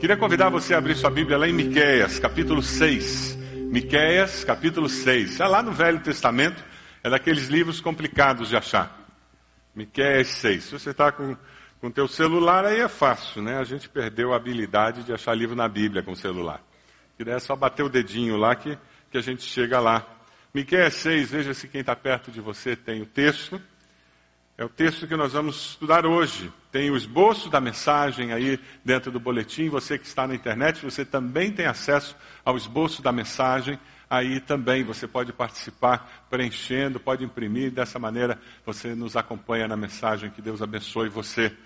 Queria convidar você a abrir sua Bíblia lá em Miqueias, capítulo 6. Miqueias, capítulo 6. É lá no Velho Testamento, é daqueles livros complicados de achar. Miqueias 6. Se você está com o teu celular, aí é fácil, né? A gente perdeu a habilidade de achar livro na Bíblia com o celular. E é só bater o dedinho lá que, que a gente chega lá. Miqueias 6, veja se quem está perto de você tem o texto. É o texto que nós vamos estudar hoje. Tem o esboço da mensagem aí dentro do boletim. Você que está na internet, você também tem acesso ao esboço da mensagem. Aí também você pode participar preenchendo, pode imprimir. Dessa maneira você nos acompanha na mensagem. Que Deus abençoe você.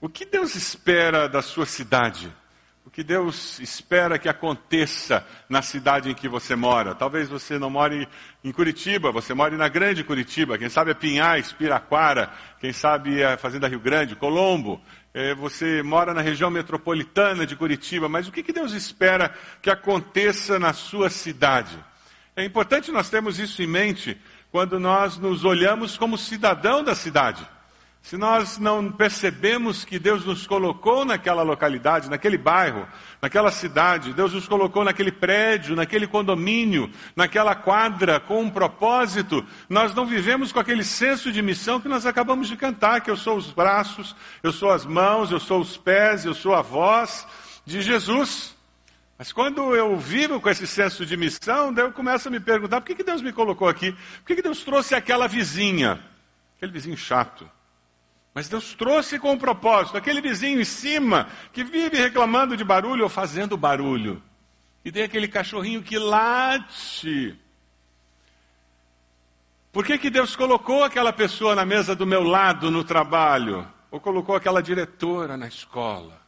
O que Deus espera da sua cidade? Que Deus espera que aconteça na cidade em que você mora. Talvez você não more em Curitiba, você more na grande Curitiba, quem sabe é Pinhais, Piraquara, quem sabe é Fazenda Rio Grande, Colombo. É, você mora na região metropolitana de Curitiba, mas o que Deus espera que aconteça na sua cidade? É importante nós termos isso em mente quando nós nos olhamos como cidadão da cidade. Se nós não percebemos que Deus nos colocou naquela localidade, naquele bairro, naquela cidade, Deus nos colocou naquele prédio, naquele condomínio, naquela quadra, com um propósito, nós não vivemos com aquele senso de missão que nós acabamos de cantar, que eu sou os braços, eu sou as mãos, eu sou os pés, eu sou a voz de Jesus. Mas quando eu vivo com esse senso de missão, daí eu começo a me perguntar, por que, que Deus me colocou aqui? Por que, que Deus trouxe aquela vizinha? Aquele vizinho chato mas Deus trouxe com um propósito, aquele vizinho em cima que vive reclamando de barulho ou fazendo barulho. E tem aquele cachorrinho que late. Por que, que Deus colocou aquela pessoa na mesa do meu lado no trabalho? Ou colocou aquela diretora na escola?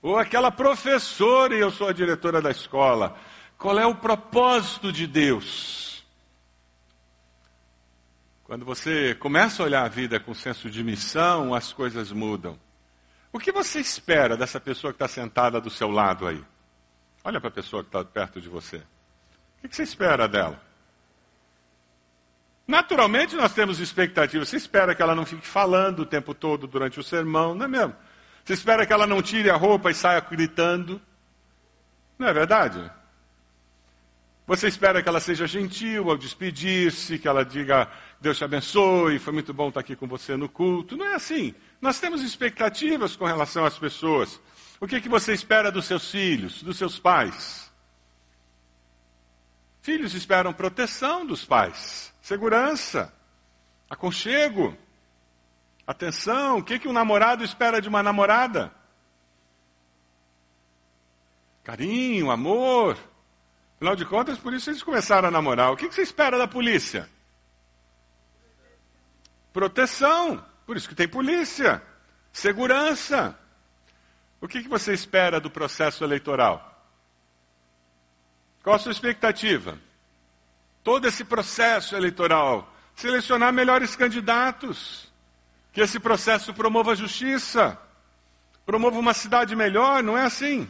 Ou aquela professora e eu sou a diretora da escola? Qual é o propósito de Deus? Quando você começa a olhar a vida com senso de missão, as coisas mudam. O que você espera dessa pessoa que está sentada do seu lado aí? Olha para a pessoa que está perto de você. O que você espera dela? Naturalmente nós temos expectativas. Você espera que ela não fique falando o tempo todo durante o sermão, não é mesmo? Você espera que ela não tire a roupa e saia gritando. Não é verdade? Você espera que ela seja gentil ao despedir-se, que ela diga Deus te abençoe, foi muito bom estar aqui com você no culto. Não é assim. Nós temos expectativas com relação às pessoas. O que, é que você espera dos seus filhos, dos seus pais? Filhos esperam proteção dos pais, segurança, aconchego, atenção. O que, é que um namorado espera de uma namorada? Carinho, amor. Afinal de contas, por isso eles começaram a namorar. O que, você espera da polícia? Proteção. Por isso que tem polícia. Segurança. O que você espera do processo eleitoral? Qual a sua expectativa? Todo esse processo eleitoral, selecionar melhores candidatos, que esse processo promova a justiça, promova uma cidade melhor, não é assim?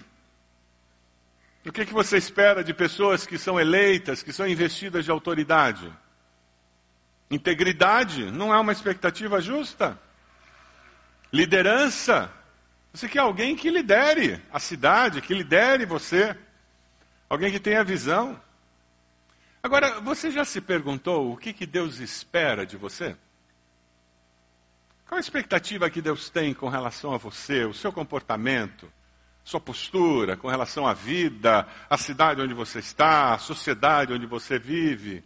O que, que você espera de pessoas que são eleitas, que são investidas de autoridade? Integridade não é uma expectativa justa. Liderança. Você quer alguém que lidere a cidade, que lidere você. Alguém que tenha visão. Agora, você já se perguntou o que, que Deus espera de você? Qual a expectativa que Deus tem com relação a você, o seu comportamento, sua postura com relação à vida, à cidade onde você está, à sociedade onde você vive?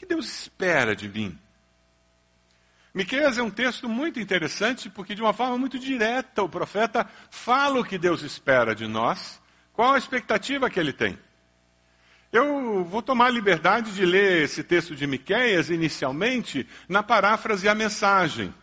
que Deus espera de mim? Miqueias é um texto muito interessante porque de uma forma muito direta o profeta fala o que Deus espera de nós, qual a expectativa que ele tem. Eu vou tomar a liberdade de ler esse texto de Miqueias inicialmente na paráfrase a mensagem.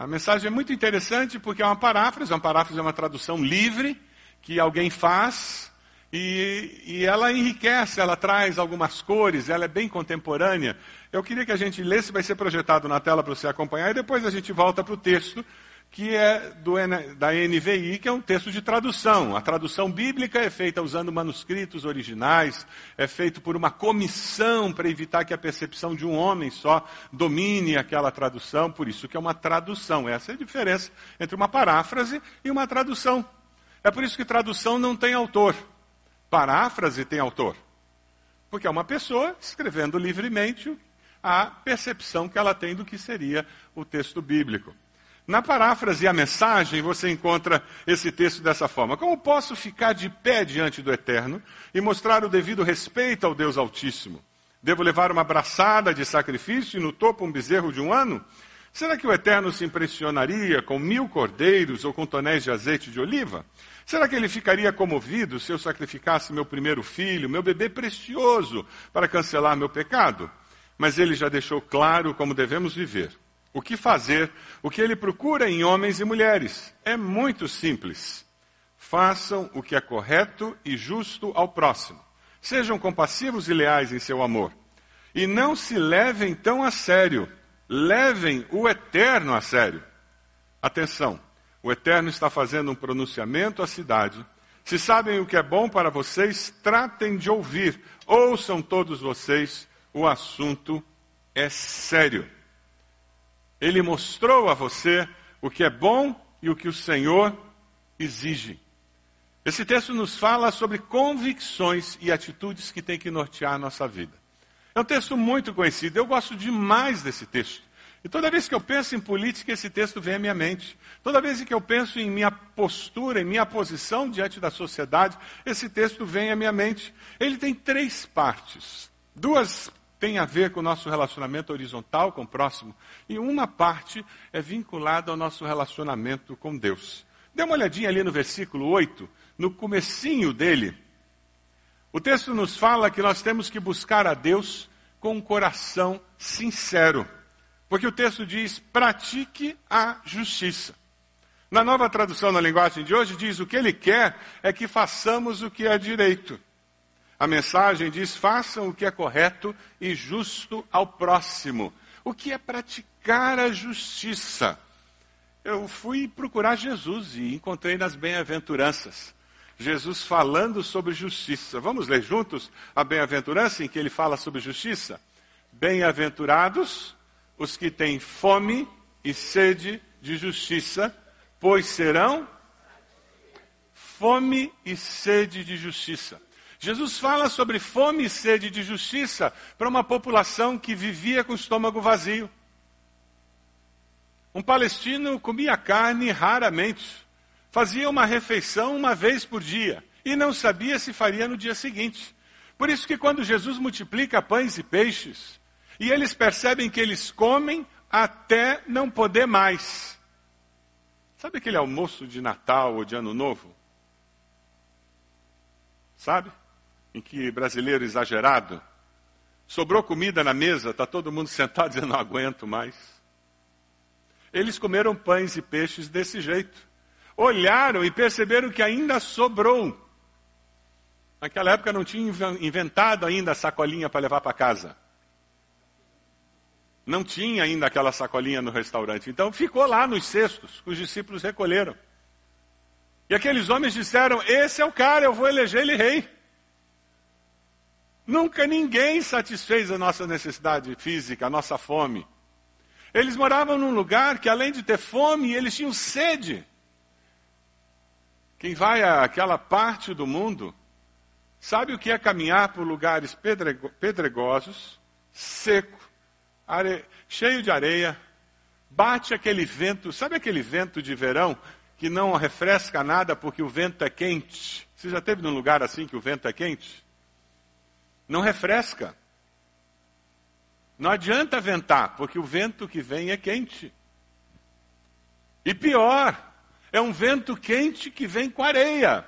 A mensagem é muito interessante porque é uma paráfrase, uma paráfrase é uma tradução livre que alguém faz e, e, ela enriquece, ela traz algumas cores, ela é bem contemporânea. Eu queria que a gente lesse, vai ser projetado na tela para você acompanhar, e depois a gente volta para o texto, que é do, da NVI, que é um texto de tradução. A tradução bíblica é feita usando manuscritos originais, é feito por uma comissão para evitar que a percepção de um homem só domine aquela tradução, por isso que é uma tradução. Essa é a diferença entre uma paráfrase e uma tradução. É por isso que tradução não tem autor. Paráfrase tem autor. Porque é uma pessoa escrevendo livremente a percepção que ela tem do que seria o texto bíblico. Na paráfrase a mensagem, você encontra esse texto dessa forma: Como posso ficar de pé diante do Eterno e mostrar o devido respeito ao Deus Altíssimo? Devo levar uma braçada de sacrifício e no topo um bezerro de um ano? Será que o Eterno se impressionaria com mil cordeiros ou com tonéis de azeite de oliva? Será que ele ficaria comovido se eu sacrificasse meu primeiro filho, meu bebê precioso, para cancelar meu pecado? Mas ele já deixou claro como devemos viver. O que fazer, o que ele procura em homens e mulheres. É muito simples. Façam o que é correto e justo ao próximo. Sejam compassivos e leais em seu amor. E não se levem tão a sério levem o eterno a sério. Atenção, o eterno está fazendo um pronunciamento à cidade. Se sabem o que é bom para vocês, tratem de ouvir. Ouçam todos vocês, o assunto é sério. Ele mostrou a você o que é bom e o que o Senhor exige. Esse texto nos fala sobre convicções e atitudes que têm que nortear a nossa vida. É um texto muito conhecido, eu gosto demais desse texto. E toda vez que eu penso em política, esse texto vem à minha mente. Toda vez que eu penso em minha postura, em minha posição diante da sociedade, esse texto vem à minha mente. Ele tem três partes. Duas têm a ver com o nosso relacionamento horizontal com o próximo, e uma parte é vinculada ao nosso relacionamento com Deus. Dê uma olhadinha ali no versículo 8, no comecinho dele, o texto nos fala que nós temos que buscar a Deus com um coração sincero. Porque o texto diz: pratique a justiça. Na nova tradução na linguagem de hoje, diz: o que ele quer é que façamos o que é direito. A mensagem diz: façam o que é correto e justo ao próximo. O que é praticar a justiça? Eu fui procurar Jesus e encontrei nas bem-aventuranças. Jesus falando sobre justiça. Vamos ler juntos a bem-aventurança em que ele fala sobre justiça? Bem-aventurados os que têm fome e sede de justiça, pois serão fome e sede de justiça. Jesus fala sobre fome e sede de justiça para uma população que vivia com o estômago vazio. Um palestino comia carne raramente. Fazia uma refeição uma vez por dia e não sabia se faria no dia seguinte. Por isso que quando Jesus multiplica pães e peixes, e eles percebem que eles comem até não poder mais. Sabe aquele almoço de Natal ou de Ano Novo? Sabe? Em que brasileiro exagerado sobrou comida na mesa, está todo mundo sentado dizendo não aguento mais. Eles comeram pães e peixes desse jeito olharam e perceberam que ainda sobrou. Naquela época não tinha inventado ainda a sacolinha para levar para casa. Não tinha ainda aquela sacolinha no restaurante. Então ficou lá nos cestos, que os discípulos recolheram. E aqueles homens disseram: Esse é o cara, eu vou eleger ele rei. Nunca ninguém satisfez a nossa necessidade física, a nossa fome. Eles moravam num lugar que, além de ter fome, eles tinham sede. Quem vai àquela parte do mundo sabe o que é caminhar por lugares pedregosos, seco, are... cheio de areia, bate aquele vento, sabe aquele vento de verão que não refresca nada porque o vento é quente? Você já teve num lugar assim que o vento é quente? Não refresca. Não adianta ventar, porque o vento que vem é quente. E pior, é um vento quente que vem com areia.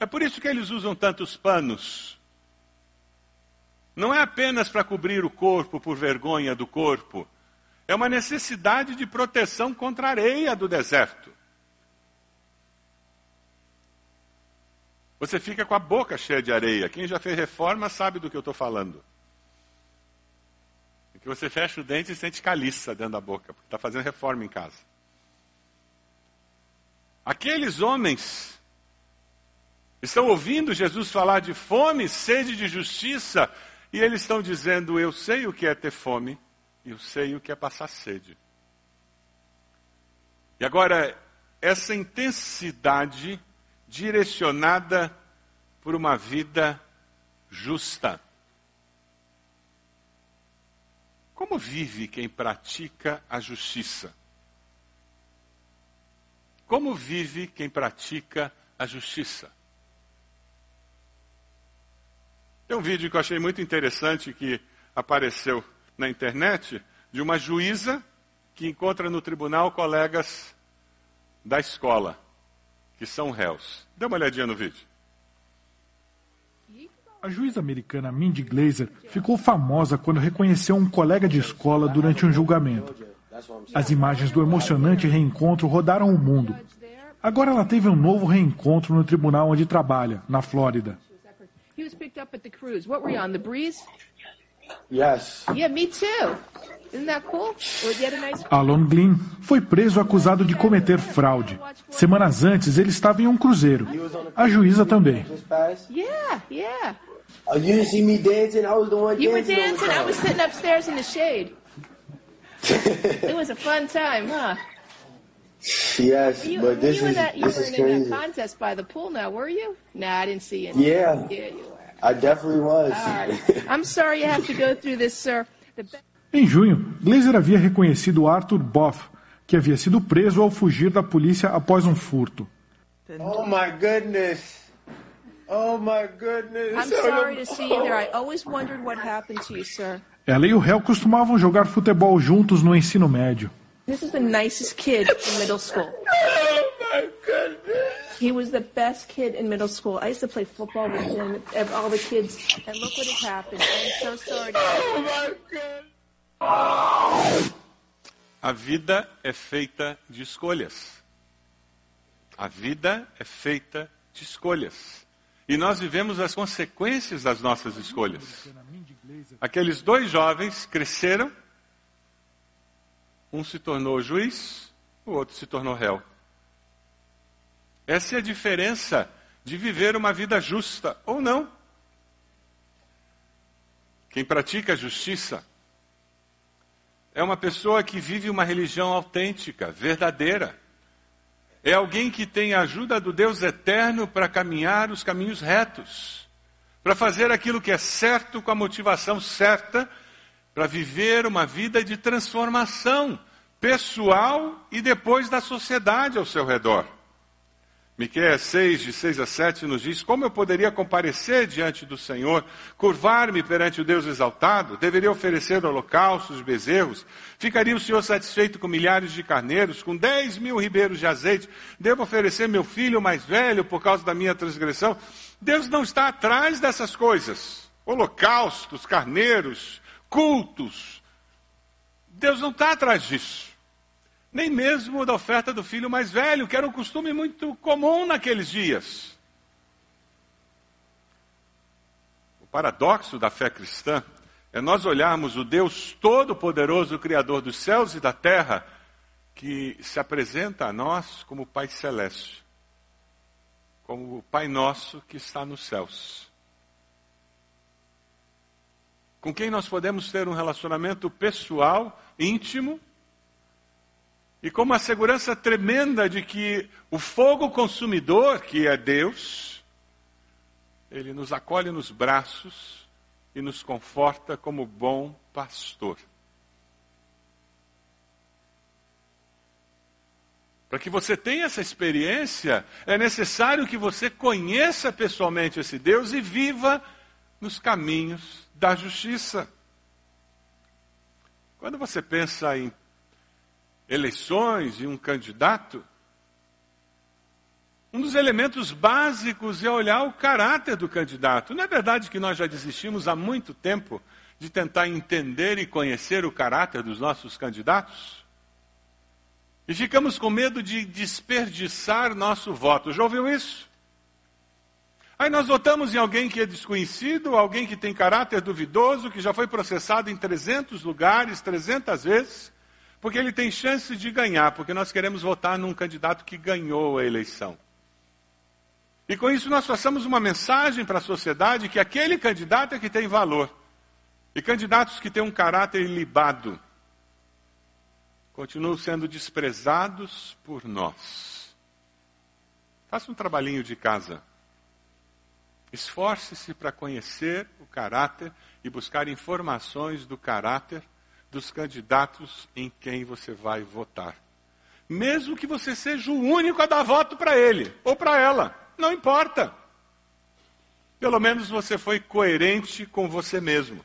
É por isso que eles usam tantos panos. Não é apenas para cobrir o corpo por vergonha do corpo. É uma necessidade de proteção contra a areia do deserto. Você fica com a boca cheia de areia. Quem já fez reforma sabe do que eu estou falando. É que você fecha o dente e sente caliça dentro da boca, porque está fazendo reforma em casa. Aqueles homens estão ouvindo Jesus falar de fome, sede de justiça, e eles estão dizendo: Eu sei o que é ter fome, eu sei o que é passar sede. E agora, essa intensidade direcionada por uma vida justa. Como vive quem pratica a justiça? Como vive quem pratica a justiça? Tem um vídeo que eu achei muito interessante que apareceu na internet de uma juíza que encontra no tribunal colegas da escola, que são réus. Dê uma olhadinha no vídeo. A juíza americana Mindy Glazer ficou famosa quando reconheceu um colega de escola durante um julgamento. As imagens do emocionante reencontro rodaram o mundo. Agora ela teve um novo reencontro no tribunal onde trabalha, na Flórida. Yes. Yeah, me too. Isn't that cool? Nice... Alon Glynn foi preso acusado de cometer fraude. Semanas antes, ele estava em um cruzeiro. A juíza também. Yeah, yeah. Oh, you didn't see me dancing? I was the one You were dancing. dancing. I was sitting upstairs in the shade. it was a fun time, huh? yes, You, but this you is in that, you this were is in crazy. that contest by the pool now, were you? Nah, I didn't see you. Yeah. Yeah, you were. I definitely was. I'm sorry you have to go through this, sir. Em junho, Glazer havia reconhecido Arthur Boff, que havia sido preso ao fugir da polícia após um furto. oh my goodness. Oh my goodness. I'm sorry to see you there. I always wondered what happened to you, sir. Ela e o réu costumavam jogar futebol juntos no ensino médio. This is the nicest kid in middle school. Oh my goodness. He was the best kid in middle school. I used to play football with him, of all the kids, and look what has happened. I'm so sorry. Oh my goodness. A vida é feita de escolhas. A vida é feita de escolhas. E nós vivemos as consequências das nossas escolhas. Aqueles dois jovens cresceram, um se tornou juiz, o outro se tornou réu. Essa é a diferença de viver uma vida justa ou não. Quem pratica a justiça é uma pessoa que vive uma religião autêntica, verdadeira. É alguém que tem a ajuda do Deus eterno para caminhar os caminhos retos, para fazer aquilo que é certo com a motivação certa, para viver uma vida de transformação pessoal e depois da sociedade ao seu redor. Miqueias 6, de 6 a 7, nos diz: Como eu poderia comparecer diante do Senhor, curvar-me perante o Deus exaltado? Deveria oferecer holocaustos, bezerros? Ficaria o Senhor satisfeito com milhares de carneiros, com 10 mil ribeiros de azeite? Devo oferecer meu filho mais velho por causa da minha transgressão? Deus não está atrás dessas coisas. Holocaustos, carneiros, cultos. Deus não está atrás disso nem mesmo da oferta do filho mais velho, que era um costume muito comum naqueles dias. O paradoxo da fé cristã é nós olharmos o Deus Todo-Poderoso, Criador dos céus e da terra, que se apresenta a nós como Pai Celeste, como o Pai Nosso que está nos céus. Com quem nós podemos ter um relacionamento pessoal, íntimo, e com uma segurança tremenda de que o fogo consumidor, que é Deus, ele nos acolhe nos braços e nos conforta como bom pastor. Para que você tenha essa experiência, é necessário que você conheça pessoalmente esse Deus e viva nos caminhos da justiça. Quando você pensa em eleições e um candidato, um dos elementos básicos é olhar o caráter do candidato. Não é verdade que nós já desistimos há muito tempo de tentar entender e conhecer o caráter dos nossos candidatos? E ficamos com medo de desperdiçar nosso voto. Já ouviu isso? Aí nós votamos em alguém que é desconhecido, alguém que tem caráter duvidoso, que já foi processado em 300 lugares, 300 vezes, porque ele tem chance de ganhar, porque nós queremos votar num candidato que ganhou a eleição. E com isso nós passamos uma mensagem para a sociedade que aquele candidato é que tem valor. E candidatos que têm um caráter ilibado continuam sendo desprezados por nós. Faça um trabalhinho de casa. Esforce-se para conhecer o caráter e buscar informações do caráter dos candidatos em quem você vai votar. Mesmo que você seja o único a dar voto para ele ou para ela, não importa. Pelo menos você foi coerente com você mesmo.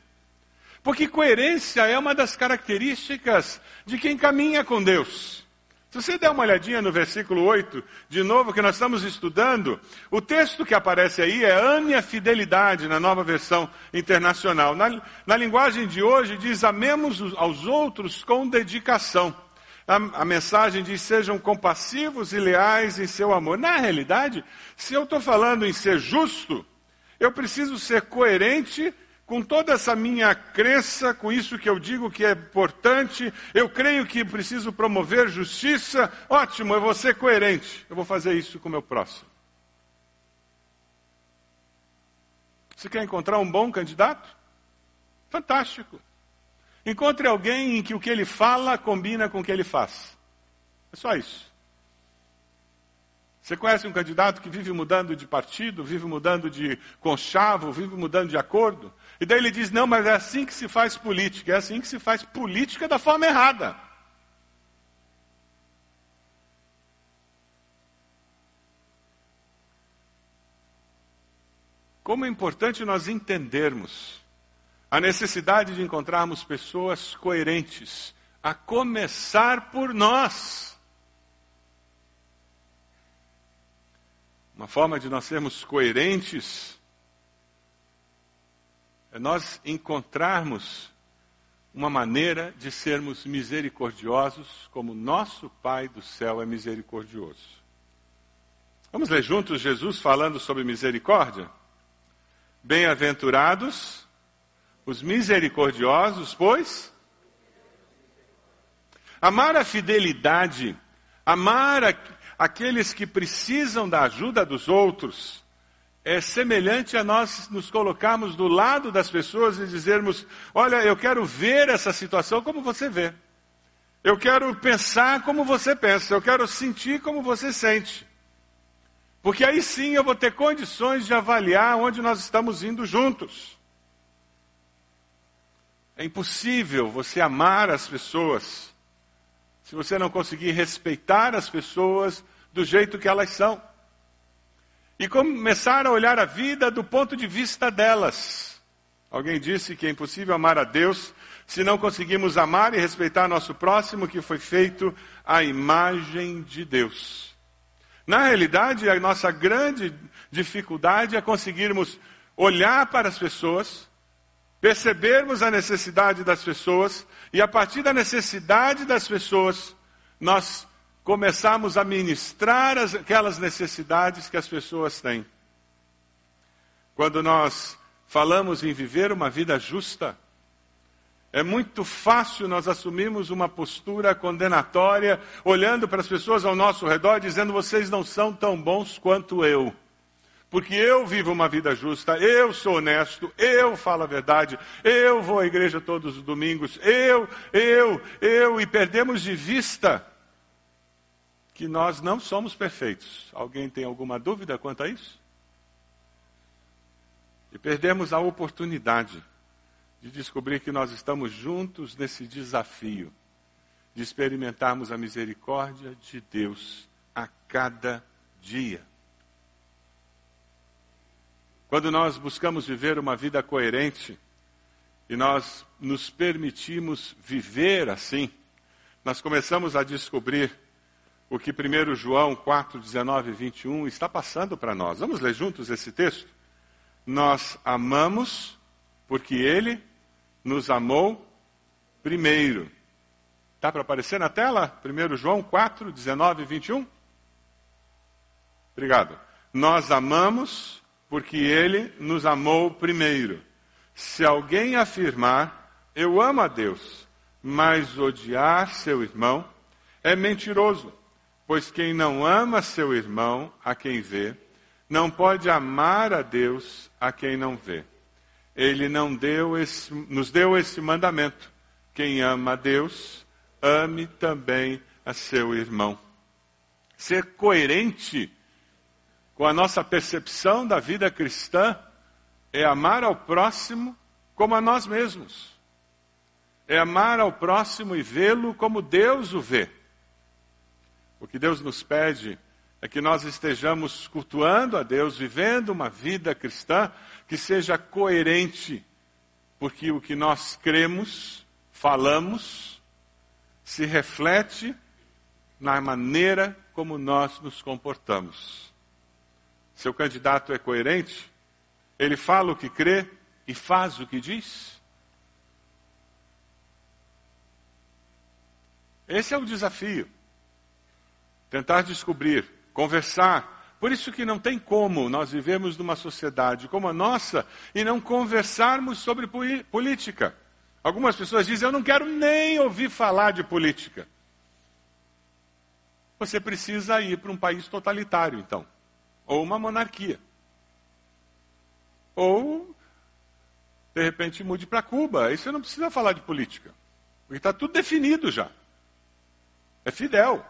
Porque coerência é uma das características de quem caminha com Deus. Se você der uma olhadinha no versículo 8, de novo, que nós estamos estudando, o texto que aparece aí é ame a fidelidade na nova versão internacional. Na, na linguagem de hoje diz amemos aos outros com dedicação. A, a mensagem diz sejam compassivos e leais em seu amor. Na realidade, se eu estou falando em ser justo, eu preciso ser coerente com toda essa minha crença, com isso que eu digo que é importante, eu creio que preciso promover justiça, ótimo, eu vou ser coerente, eu vou fazer isso com o meu próximo. Você quer encontrar um bom candidato? Fantástico. Encontre alguém em que o que ele fala combina com o que ele faz. É só isso. Você conhece um candidato que vive mudando de partido, vive mudando de conchavo, vive mudando de acordo? E daí ele diz: não, mas é assim que se faz política, é assim que se faz política da forma errada. Como é importante nós entendermos a necessidade de encontrarmos pessoas coerentes, a começar por nós. Uma forma de nós sermos coerentes é nós encontrarmos uma maneira de sermos misericordiosos como nosso Pai do céu é misericordioso. Vamos ler juntos Jesus falando sobre misericórdia? Bem-aventurados os misericordiosos, pois amar a fidelidade, amar a aqueles que precisam da ajuda dos outros, é semelhante a nós nos colocarmos do lado das pessoas e dizermos: Olha, eu quero ver essa situação como você vê. Eu quero pensar como você pensa. Eu quero sentir como você sente. Porque aí sim eu vou ter condições de avaliar onde nós estamos indo juntos. É impossível você amar as pessoas se você não conseguir respeitar as pessoas do jeito que elas são. E começar a olhar a vida do ponto de vista delas. Alguém disse que é impossível amar a Deus se não conseguimos amar e respeitar nosso próximo, que foi feito à imagem de Deus. Na realidade, a nossa grande dificuldade é conseguirmos olhar para as pessoas, percebermos a necessidade das pessoas e a partir da necessidade das pessoas, nós começarmos a ministrar as, aquelas necessidades que as pessoas têm. Quando nós falamos em viver uma vida justa, é muito fácil nós assumirmos uma postura condenatória, olhando para as pessoas ao nosso redor, dizendo: vocês não são tão bons quanto eu. Porque eu vivo uma vida justa, eu sou honesto, eu falo a verdade, eu vou à igreja todos os domingos, eu, eu, eu, e perdemos de vista que nós não somos perfeitos. Alguém tem alguma dúvida quanto a isso? E perdemos a oportunidade de descobrir que nós estamos juntos nesse desafio de experimentarmos a misericórdia de Deus a cada dia. Quando nós buscamos viver uma vida coerente e nós nos permitimos viver assim, nós começamos a descobrir o que 1 João 4, 19 e 21 está passando para nós. Vamos ler juntos esse texto? Nós amamos porque Ele nos amou primeiro. Está para aparecer na tela? 1 João 4, 19 e 21? Obrigado. Nós amamos porque ele nos amou primeiro. Se alguém afirmar, eu amo a Deus, mas odiar seu irmão, é mentiroso, pois quem não ama seu irmão, a quem vê, não pode amar a Deus a quem não vê. Ele não deu esse, nos deu esse mandamento: quem ama a Deus, ame também a seu irmão. Ser coerente com a nossa percepção da vida cristã é amar ao próximo como a nós mesmos. É amar ao próximo e vê-lo como Deus o vê. O que Deus nos pede é que nós estejamos cultuando a Deus, vivendo uma vida cristã que seja coerente, porque o que nós cremos, falamos, se reflete na maneira como nós nos comportamos. Seu candidato é coerente? Ele fala o que crê e faz o que diz? Esse é o desafio. Tentar descobrir conversar. Por isso que não tem como nós vivemos numa sociedade como a nossa e não conversarmos sobre política. Algumas pessoas dizem: Eu não quero nem ouvir falar de política. Você precisa ir para um país totalitário, então, ou uma monarquia. Ou, de repente, mude para Cuba. Aí você não precisa falar de política, porque está tudo definido já. É Fidel,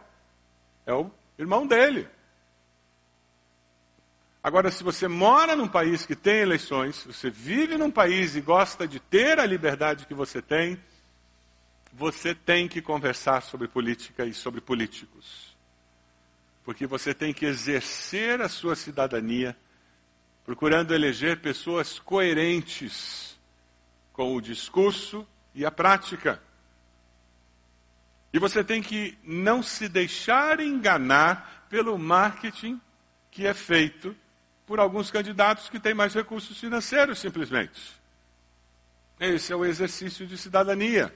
é o irmão dele. Agora, se você mora num país que tem eleições, se você vive num país e gosta de ter a liberdade que você tem, você tem que conversar sobre política e sobre políticos. Porque você tem que exercer a sua cidadania procurando eleger pessoas coerentes com o discurso e a prática. E você tem que não se deixar enganar pelo marketing que é feito por alguns candidatos que têm mais recursos financeiros, simplesmente. Esse é o exercício de cidadania.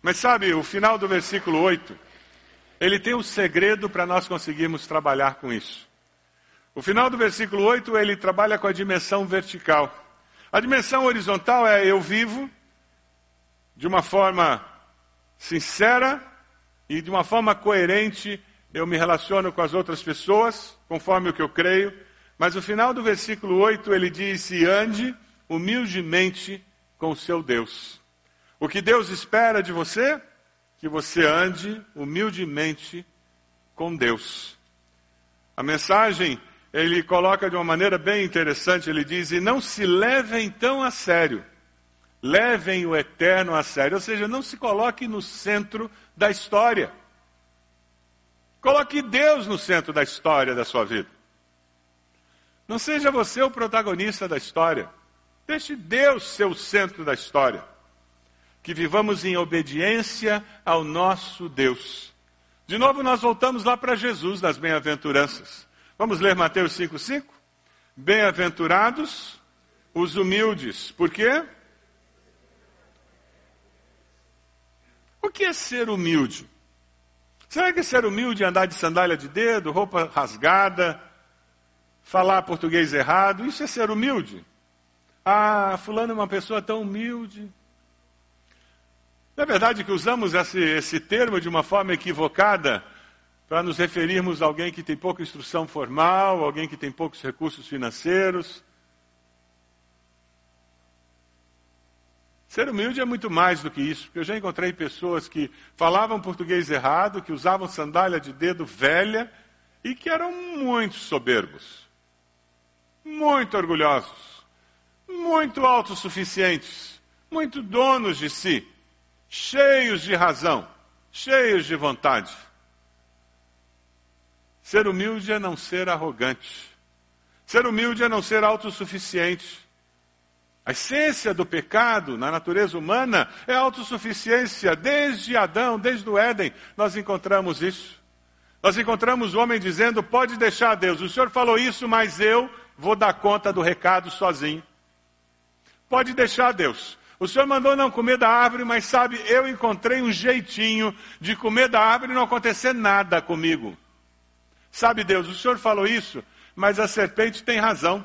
Mas sabe, o final do versículo 8, ele tem um segredo para nós conseguirmos trabalhar com isso. O final do versículo 8, ele trabalha com a dimensão vertical. A dimensão horizontal é eu vivo de uma forma sincera e de uma forma coerente, eu me relaciono com as outras pessoas, conforme o que eu creio. Mas o final do versículo 8 ele diz: E ande humildemente com o seu Deus. O que Deus espera de você? Que você ande humildemente com Deus. A mensagem ele coloca de uma maneira bem interessante, ele diz: E não se levem tão a sério Levem o eterno a sério, ou seja, não se coloque no centro da história. Coloque Deus no centro da história da sua vida. Não seja você o protagonista da história. Deixe Deus ser o centro da história. Que vivamos em obediência ao nosso Deus. De novo, nós voltamos lá para Jesus nas bem-aventuranças. Vamos ler Mateus 5,5? Bem-aventurados os humildes. Por quê? O que é ser humilde? Será que ser humilde é andar de sandália de dedo, roupa rasgada, falar português errado? Isso é ser humilde? Ah, fulano é uma pessoa tão humilde. Na é verdade que usamos esse, esse termo de uma forma equivocada para nos referirmos a alguém que tem pouca instrução formal, alguém que tem poucos recursos financeiros. Ser humilde é muito mais do que isso, porque eu já encontrei pessoas que falavam português errado, que usavam sandália de dedo velha e que eram muito soberbos, muito orgulhosos, muito autossuficientes, muito donos de si, cheios de razão, cheios de vontade. Ser humilde é não ser arrogante. Ser humilde é não ser autossuficiente. A essência do pecado na natureza humana é a autossuficiência. Desde Adão, desde o Éden, nós encontramos isso. Nós encontramos o homem dizendo: pode deixar Deus, o Senhor falou isso, mas eu vou dar conta do recado sozinho. Pode deixar Deus. O Senhor mandou não comer da árvore, mas sabe, eu encontrei um jeitinho de comer da árvore e não acontecer nada comigo. Sabe, Deus, o Senhor falou isso, mas a serpente tem razão.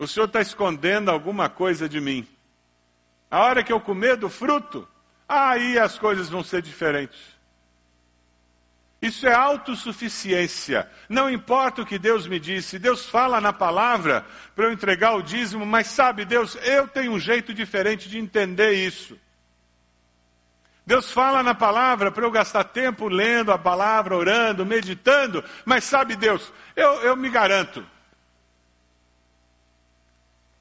O Senhor está escondendo alguma coisa de mim. A hora que eu comer do fruto, aí as coisas vão ser diferentes. Isso é autossuficiência. Não importa o que Deus me disse, Deus fala na palavra para eu entregar o dízimo, mas sabe, Deus, eu tenho um jeito diferente de entender isso. Deus fala na palavra para eu gastar tempo lendo a palavra, orando, meditando, mas sabe Deus, eu, eu me garanto,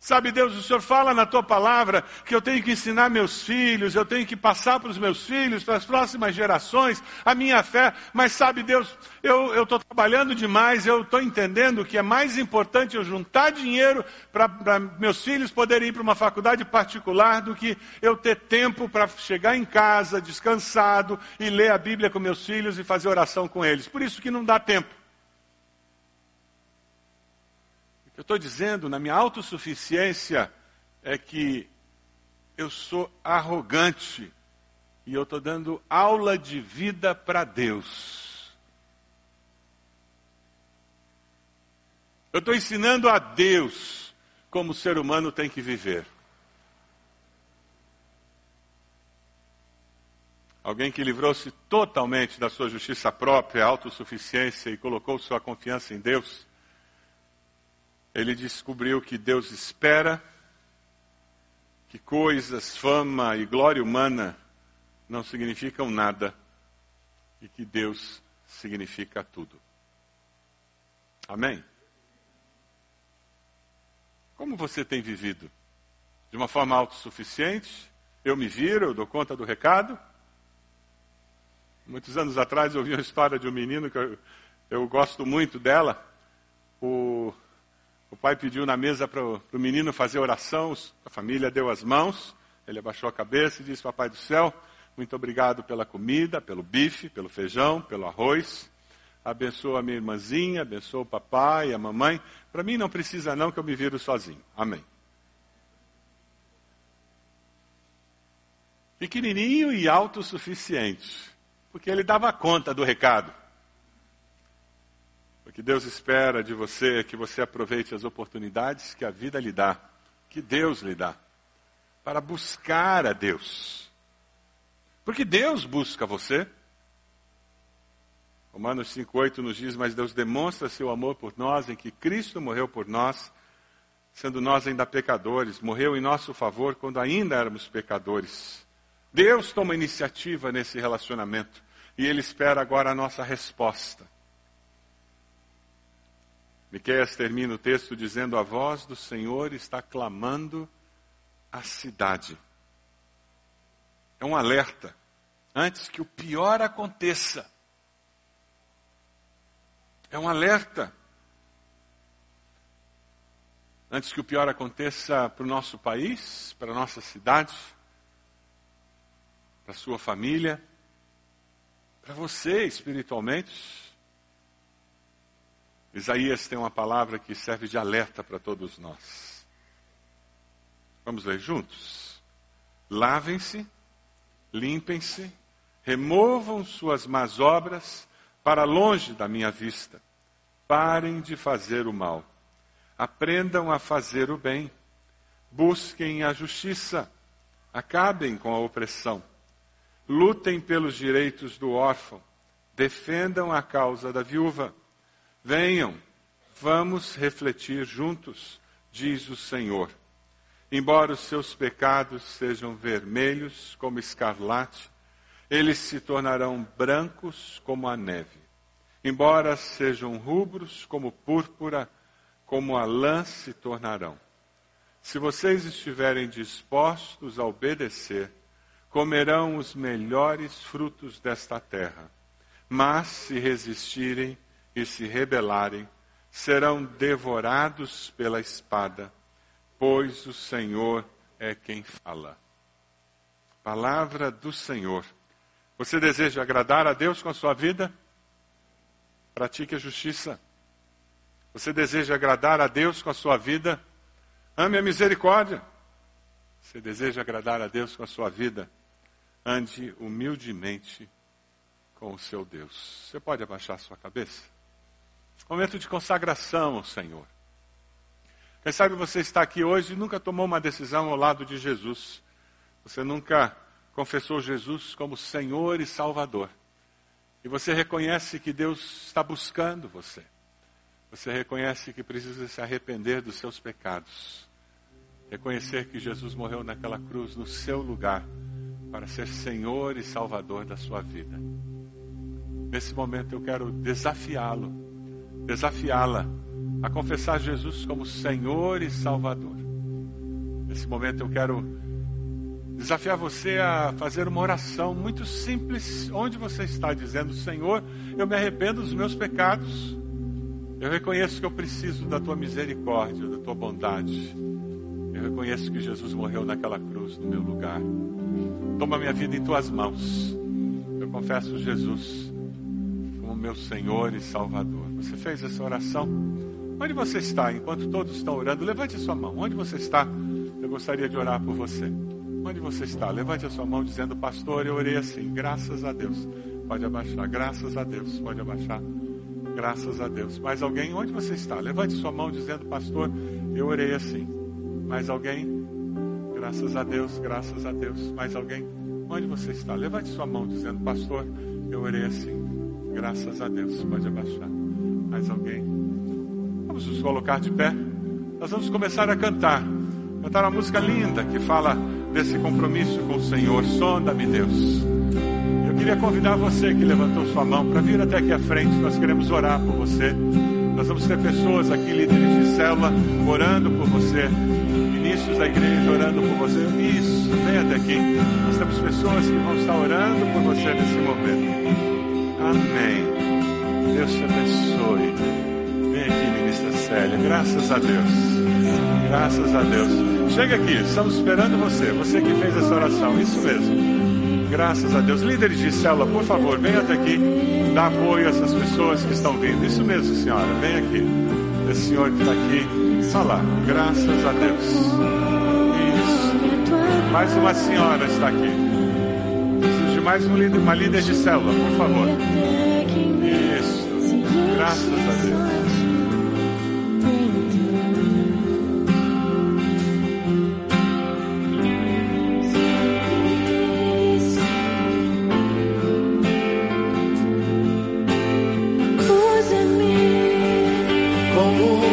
Sabe, Deus, o Senhor fala na tua palavra que eu tenho que ensinar meus filhos, eu tenho que passar para os meus filhos, para as próximas gerações, a minha fé. Mas sabe, Deus, eu estou trabalhando demais, eu estou entendendo que é mais importante eu juntar dinheiro para meus filhos poderem ir para uma faculdade particular do que eu ter tempo para chegar em casa, descansado, e ler a Bíblia com meus filhos e fazer oração com eles. Por isso que não dá tempo. Eu estou dizendo na minha autossuficiência é que eu sou arrogante e eu estou dando aula de vida para Deus. Eu estou ensinando a Deus como o ser humano tem que viver. Alguém que livrou-se totalmente da sua justiça própria, autossuficiência e colocou sua confiança em Deus ele descobriu que Deus espera, que coisas, fama e glória humana não significam nada e que Deus significa tudo. Amém? Como você tem vivido? De uma forma autossuficiente? Eu me viro, eu dou conta do recado? Muitos anos atrás eu vi uma história de um menino que eu, eu gosto muito dela. O o pai pediu na mesa para o menino fazer oração, a família deu as mãos, ele abaixou a cabeça e disse: Papai do céu, muito obrigado pela comida, pelo bife, pelo feijão, pelo arroz. Abençoa a minha irmãzinha, abençoa o papai, a mamãe. Para mim não precisa não que eu me viro sozinho. Amém. Pequenininho e autossuficiente, porque ele dava conta do recado. O que Deus espera de você é que você aproveite as oportunidades que a vida lhe dá, que Deus lhe dá, para buscar a Deus. Porque Deus busca você. Romanos 5,8 nos diz: Mas Deus demonstra seu amor por nós em que Cristo morreu por nós, sendo nós ainda pecadores, morreu em nosso favor quando ainda éramos pecadores. Deus toma iniciativa nesse relacionamento e Ele espera agora a nossa resposta. Miqueias termina o texto dizendo: A voz do Senhor está clamando a cidade. É um alerta antes que o pior aconteça. É um alerta. Antes que o pior aconteça para o nosso país, para a nossa cidade, para a sua família, para você espiritualmente. Isaías tem uma palavra que serve de alerta para todos nós. Vamos ler juntos? Lavem-se, limpem-se, removam suas más obras para longe da minha vista. Parem de fazer o mal. Aprendam a fazer o bem. Busquem a justiça. Acabem com a opressão. Lutem pelos direitos do órfão. Defendam a causa da viúva Venham, vamos refletir juntos, diz o Senhor. Embora os seus pecados sejam vermelhos como escarlate, eles se tornarão brancos como a neve. Embora sejam rubros como púrpura, como a lã se tornarão. Se vocês estiverem dispostos a obedecer, comerão os melhores frutos desta terra. Mas se resistirem, e se rebelarem, serão devorados pela espada, pois o Senhor é quem fala. Palavra do Senhor. Você deseja agradar a Deus com a sua vida? Pratique a justiça. Você deseja agradar a Deus com a sua vida? Ame a misericórdia. Você deseja agradar a Deus com a sua vida? Ande humildemente com o seu Deus. Você pode abaixar sua cabeça? Momento de consagração ao Senhor. Quem sabe você está aqui hoje e nunca tomou uma decisão ao lado de Jesus. Você nunca confessou Jesus como Senhor e Salvador. E você reconhece que Deus está buscando você. Você reconhece que precisa se arrepender dos seus pecados. Reconhecer que Jesus morreu naquela cruz no seu lugar, para ser Senhor e Salvador da sua vida. Nesse momento eu quero desafiá-lo, desafiá-la a confessar Jesus como Senhor e Salvador. Nesse momento eu quero desafiar você a fazer uma oração muito simples, onde você está dizendo: Senhor, eu me arrependo dos meus pecados. Eu reconheço que eu preciso da tua misericórdia, da tua bondade. Eu reconheço que Jesus morreu naquela cruz no meu lugar. Toma minha vida em tuas mãos. Eu confesso Jesus como meu Senhor e Salvador. Você fez essa oração? Onde você está? Enquanto todos estão orando, levante a sua mão. Onde você está? Eu gostaria de orar por você. Onde você está? Levante a sua mão dizendo, pastor, eu orei assim. Graças a Deus. Pode abaixar. Graças a Deus. Pode abaixar. Graças a Deus. Mais alguém? Onde você está? Levante sua mão dizendo, pastor, eu orei assim. Mais alguém? Graças a Deus, graças a Deus. Mais alguém? Onde você está? Levante sua mão dizendo, pastor, eu orei assim. Graças a Deus. Pode abaixar. Mais alguém? Vamos nos colocar de pé. Nós vamos começar a cantar. Cantar uma música linda que fala desse compromisso com o Senhor. Sonda-me, Deus. Eu queria convidar você que levantou sua mão para vir até aqui à frente. Nós queremos orar por você. Nós vamos ter pessoas aqui, líderes de célula, orando por você. Ministros da igreja orando por você. Isso, vem até aqui. Nós temos pessoas que vão estar orando por você nesse momento. Amém. Deus te abençoe. Vem aqui, ministra Célia. Graças a Deus. Graças a Deus. Chega aqui, estamos esperando você. Você que fez essa oração. Isso mesmo. Graças a Deus. Líderes de célula, por favor, venha até aqui. Dá apoio a essas pessoas que estão vindo. Isso mesmo, senhora. Vem aqui. Esse senhor que está aqui. Fala. Graças a Deus. Isso. Mais uma senhora está aqui. Preciso de mais um líder, uma líder de célula, por favor. Graças a Deus. Como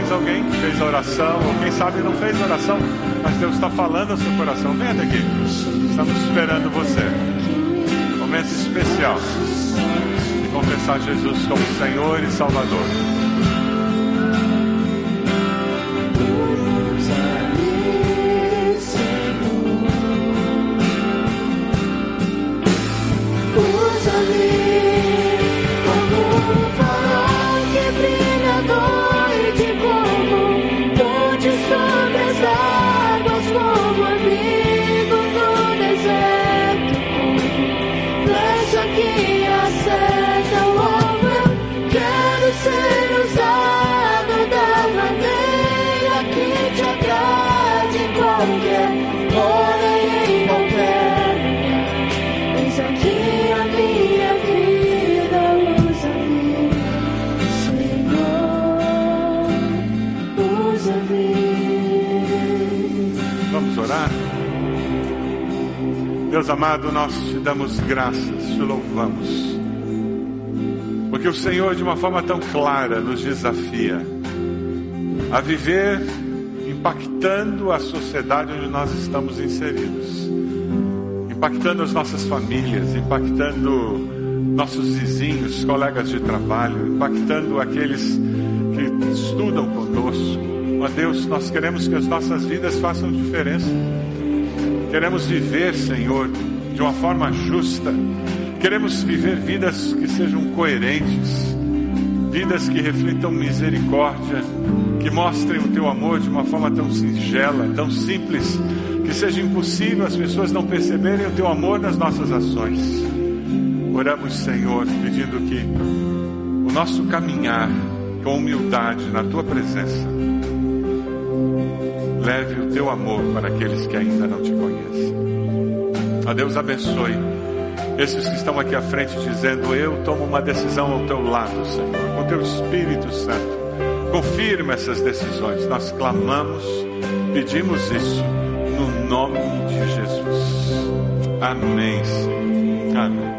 Mais alguém que fez oração, ou quem sabe não fez oração, mas Deus está falando ao seu coração. Venha até aqui. Estamos esperando você. Momento especial de confessar Jesus como Senhor e Salvador. Deus amado, nós te damos graças, te louvamos. Porque o Senhor, de uma forma tão clara, nos desafia a viver impactando a sociedade onde nós estamos inseridos, impactando as nossas famílias, impactando nossos vizinhos, colegas de trabalho, impactando aqueles que estudam conosco. Ó Deus, nós queremos que as nossas vidas façam diferença. Queremos viver, Senhor, de uma forma justa. Queremos viver vidas que sejam coerentes. Vidas que reflitam misericórdia, que mostrem o teu amor de uma forma tão singela, tão simples, que seja impossível as pessoas não perceberem o teu amor nas nossas ações. Oramos, Senhor, pedindo que o nosso caminhar com humildade na tua presença leve o teu amor para aqueles que ainda não te conhecem. A Deus abençoe esses que estão aqui à frente dizendo: Eu tomo uma decisão ao teu lado, Senhor, com teu Espírito Santo. Confirma essas decisões. Nós clamamos, pedimos isso no nome de Jesus. Amém. Senhor. Amém.